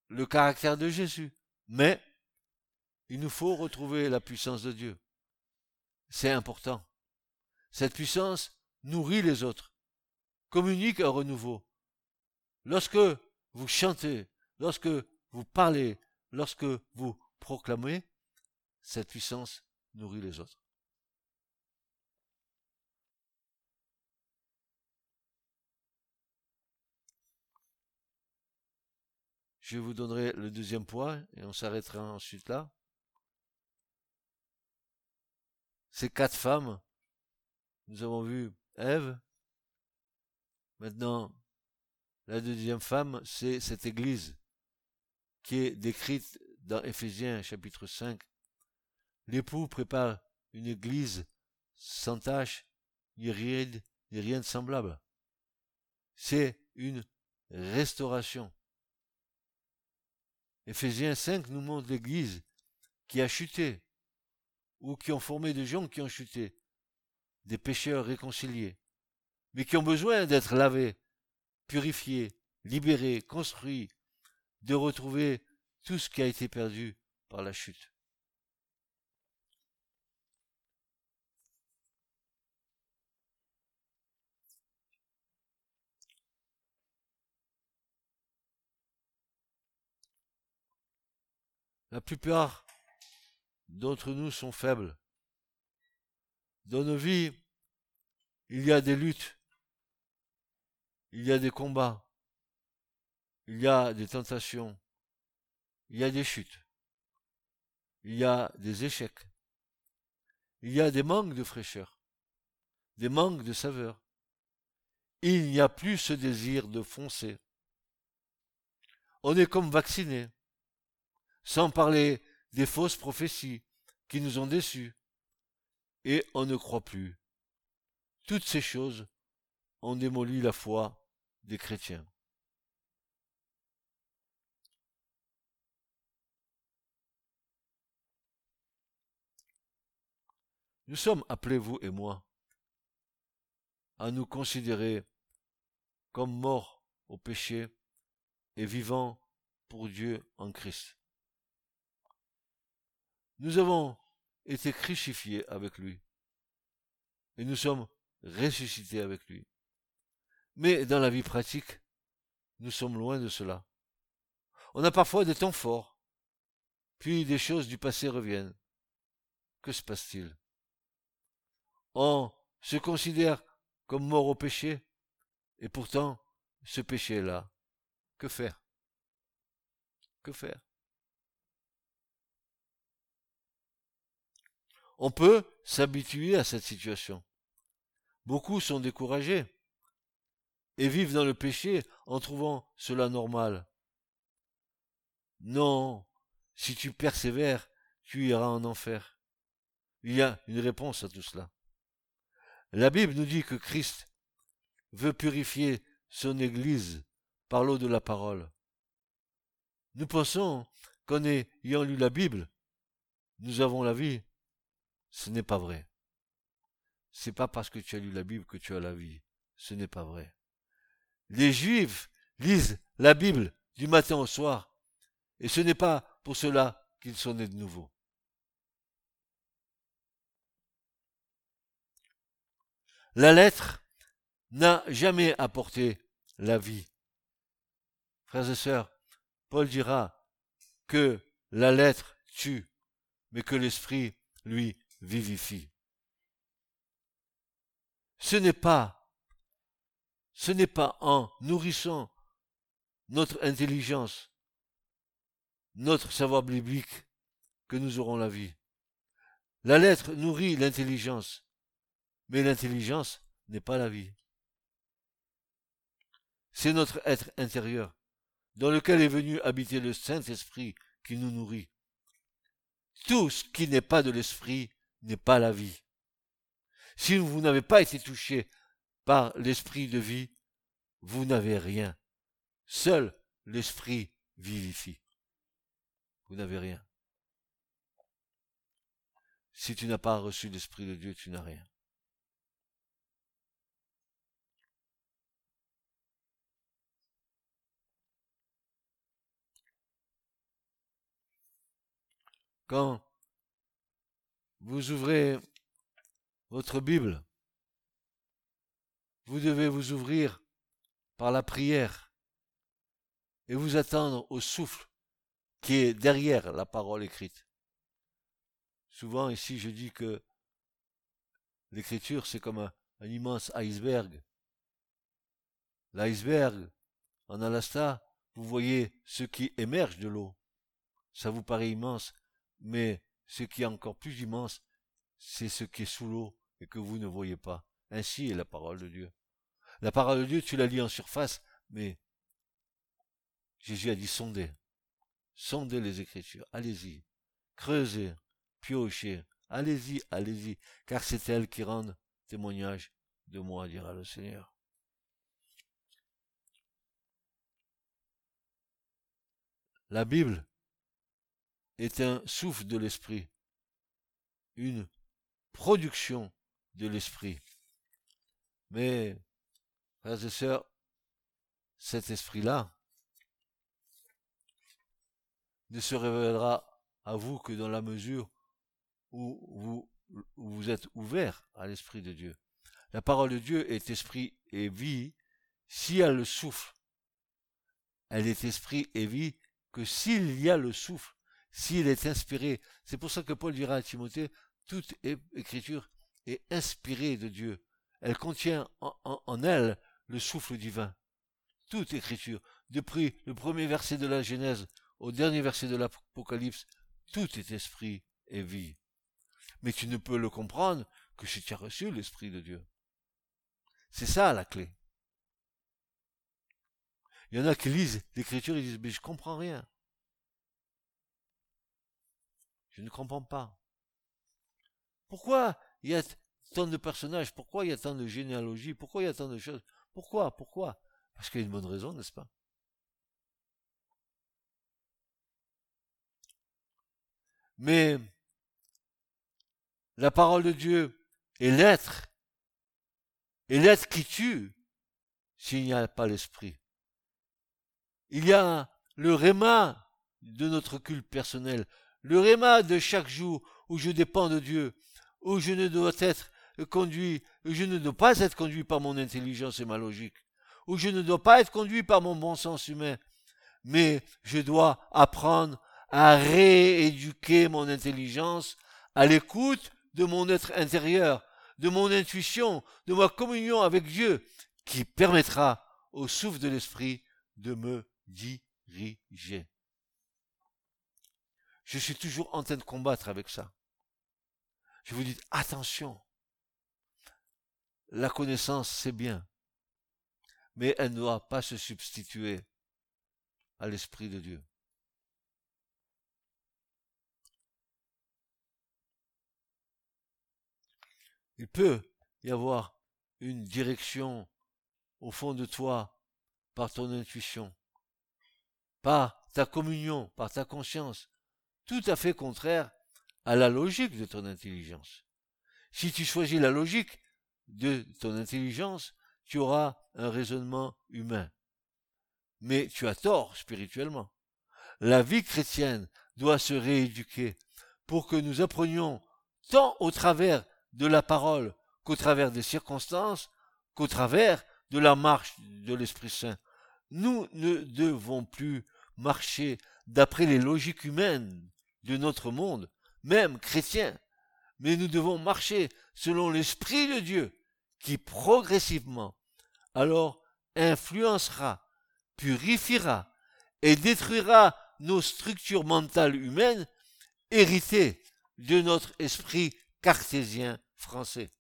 le caractère de Jésus, mais il nous faut retrouver la puissance de Dieu. C'est important. Cette puissance nourrit les autres, communique un renouveau. Lorsque vous chantez, lorsque vous parlez, lorsque vous proclamez, cette puissance nourrit les autres. Je vous donnerai le deuxième point et on s'arrêtera ensuite là. Ces quatre femmes nous avons vu Ève. Maintenant, la deuxième femme, c'est cette église qui est décrite dans Éphésiens chapitre 5. L'époux prépare une église sans tache, ni rien, ni rien de semblable. C'est une restauration. Éphésiens 5 nous montre l'église qui a chuté, ou qui ont formé des gens qui ont chuté, des pécheurs réconciliés, mais qui ont besoin d'être lavés, purifiés, libérés, construits, de retrouver tout ce qui a été perdu par la chute. La plupart d'entre nous sont faibles. Dans nos vies, il y a des luttes, il y a des combats, il y a des tentations, il y a des chutes, il y a des échecs, il y a des manques de fraîcheur, des manques de saveur. Il n'y a plus ce désir de foncer. On est comme vacciné, sans parler des fausses prophéties qui nous ont déçus, et on ne croit plus. Toutes ces choses ont démoli la foi des chrétiens. Nous sommes appelés, vous et moi, à nous considérer comme morts au péché et vivants pour Dieu en Christ. Nous avons été crucifiés avec lui et nous sommes ressuscités avec lui. Mais dans la vie pratique, nous sommes loin de cela. On a parfois des temps forts, puis des choses du passé reviennent. Que se passe-t-il? On se considère comme mort au péché, et pourtant, ce péché est là. Que faire? Que faire? On peut s'habituer à cette situation. Beaucoup sont découragés et vivent dans le péché en trouvant cela normal. Non, si tu persévères, tu iras en enfer. Il y a une réponse à tout cela. La Bible nous dit que Christ veut purifier son Église par l'eau de la parole. Nous pensons qu'en ayant lu la Bible, nous avons la vie. Ce n'est pas vrai. C'est pas parce que tu as lu la Bible que tu as la vie. Ce n'est pas vrai. Les Juifs lisent la Bible du matin au soir. Et ce n'est pas pour cela qu'ils sont nés de nouveau. La lettre n'a jamais apporté la vie. Frères et sœurs, Paul dira que la lettre tue, mais que l'esprit, lui, vivifie. Ce n'est pas, ce n'est pas en nourrissant notre intelligence, notre savoir biblique que nous aurons la vie. La lettre nourrit l'intelligence, mais l'intelligence n'est pas la vie. C'est notre être intérieur, dans lequel est venu habiter le Saint-Esprit qui nous nourrit. Tout ce qui n'est pas de l'Esprit n'est pas la vie. Si vous n'avez pas été touché par l'Esprit de vie, vous n'avez rien. Seul l'Esprit vivifie. Vous n'avez rien. Si tu n'as pas reçu l'Esprit de Dieu, tu n'as rien. Quand vous ouvrez votre Bible, vous devez vous ouvrir par la prière et vous attendre au souffle qui est derrière la parole écrite. Souvent ici je dis que l'écriture c'est comme un, immense iceberg. L'iceberg, en Alaska, vous voyez ce qui émerge de l'eau. Ça vous paraît immense, mais ce qui est encore plus immense, c'est ce qui est sous l'eau et que vous ne voyez pas. Ainsi est la parole de Dieu. La parole de Dieu, tu la lis en surface, mais Jésus a dit sondez. Sondez les Écritures. Allez-y. Creusez. Piochez. Allez-y, allez-y. Car c'est elles qui rendent témoignage de moi, dira le Seigneur. La Bible est un souffle de l'esprit, une production de l'esprit. Mais, frères et sœurs, cet esprit-là ne se révélera à vous que dans la mesure où vous, vous êtes ouvert à l'esprit de Dieu. La parole de Dieu est esprit et vie si elle le souffle. Elle est esprit et vie que s'il y a le souffle, s'il est inspiré. C'est pour ça que Paul dira à Timothée, toute écriture est inspirée de Dieu. Elle contient en, elle le souffle divin. Toute écriture, depuis le premier verset de la Genèse au dernier verset de l'Apocalypse, tout est esprit et vie. Mais tu ne peux le comprendre que si tu as reçu l'esprit de Dieu. C'est ça la clé. Il y en a qui lisent l'écriture et disent, mais je comprends rien. Je ne comprends pas. Pourquoi il y a tant de personnages? Pourquoi il y a tant de généalogies? Pourquoi il y a tant de choses? Pourquoi? Pourquoi? Parce qu'il y a une bonne raison, n'est-ce pas? Mais la parole de Dieu est l'être. Et l'être qui tue s'il n'y a pas l'esprit. Il y a le réma de notre culte personnel, le réma de chaque jour où je dépends de Dieu, où je ne dois être conduit, où je ne dois pas être conduit par mon intelligence et ma logique, où je ne dois pas être conduit par mon bon sens humain, mais je dois apprendre à rééduquer mon intelligence à l'écoute de mon être intérieur, de mon intuition, de ma communion avec Dieu, qui permettra au souffle de l'esprit de me diriger. Je suis toujours en train de combattre avec ça. Je vous dis, attention, la connaissance, c'est bien, mais elle ne doit pas se substituer à l'Esprit de Dieu. Il peut y avoir une direction au fond de toi par ton intuition par ta communion, par ta conscience, tout à fait contraire à la logique de ton intelligence. Si tu choisis la logique de ton intelligence, tu auras un raisonnement humain. Mais tu as tort spirituellement. La vie chrétienne doit se rééduquer pour que nous apprenions tant au travers de la parole qu'au travers des circonstances, qu'au travers de la marche de l'Esprit Saint. Nous ne devons plus marcher d'après les logiques humaines de notre monde, même chrétien, mais nous devons marcher selon l'Esprit de Dieu qui progressivement alors influencera, purifiera et détruira nos structures mentales humaines héritées de notre esprit cartésien français.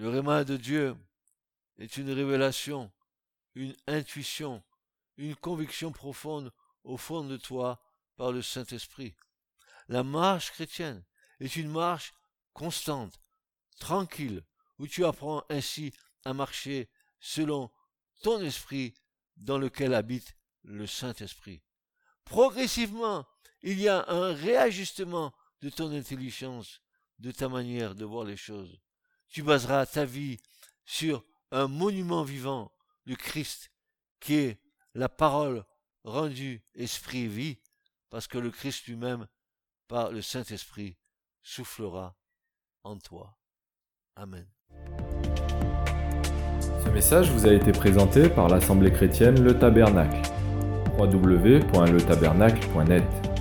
Le réma de Dieu est une révélation, une intuition, une conviction profonde au fond de toi par le Saint-Esprit. La marche chrétienne est une marche constante, tranquille, où tu apprends ainsi à marcher selon ton esprit dans lequel habite le Saint-Esprit. Progressivement, il y a un réajustement de ton intelligence, de ta manière de voir les choses tu baseras ta vie sur un monument vivant du Christ qui est la parole rendue esprit vie, parce que le Christ lui-même, par le Saint-Esprit, soufflera en toi. Amen. Ce message vous a été présenté par l'Assemblée chrétienne Le Tabernacle. www.letabernacle.net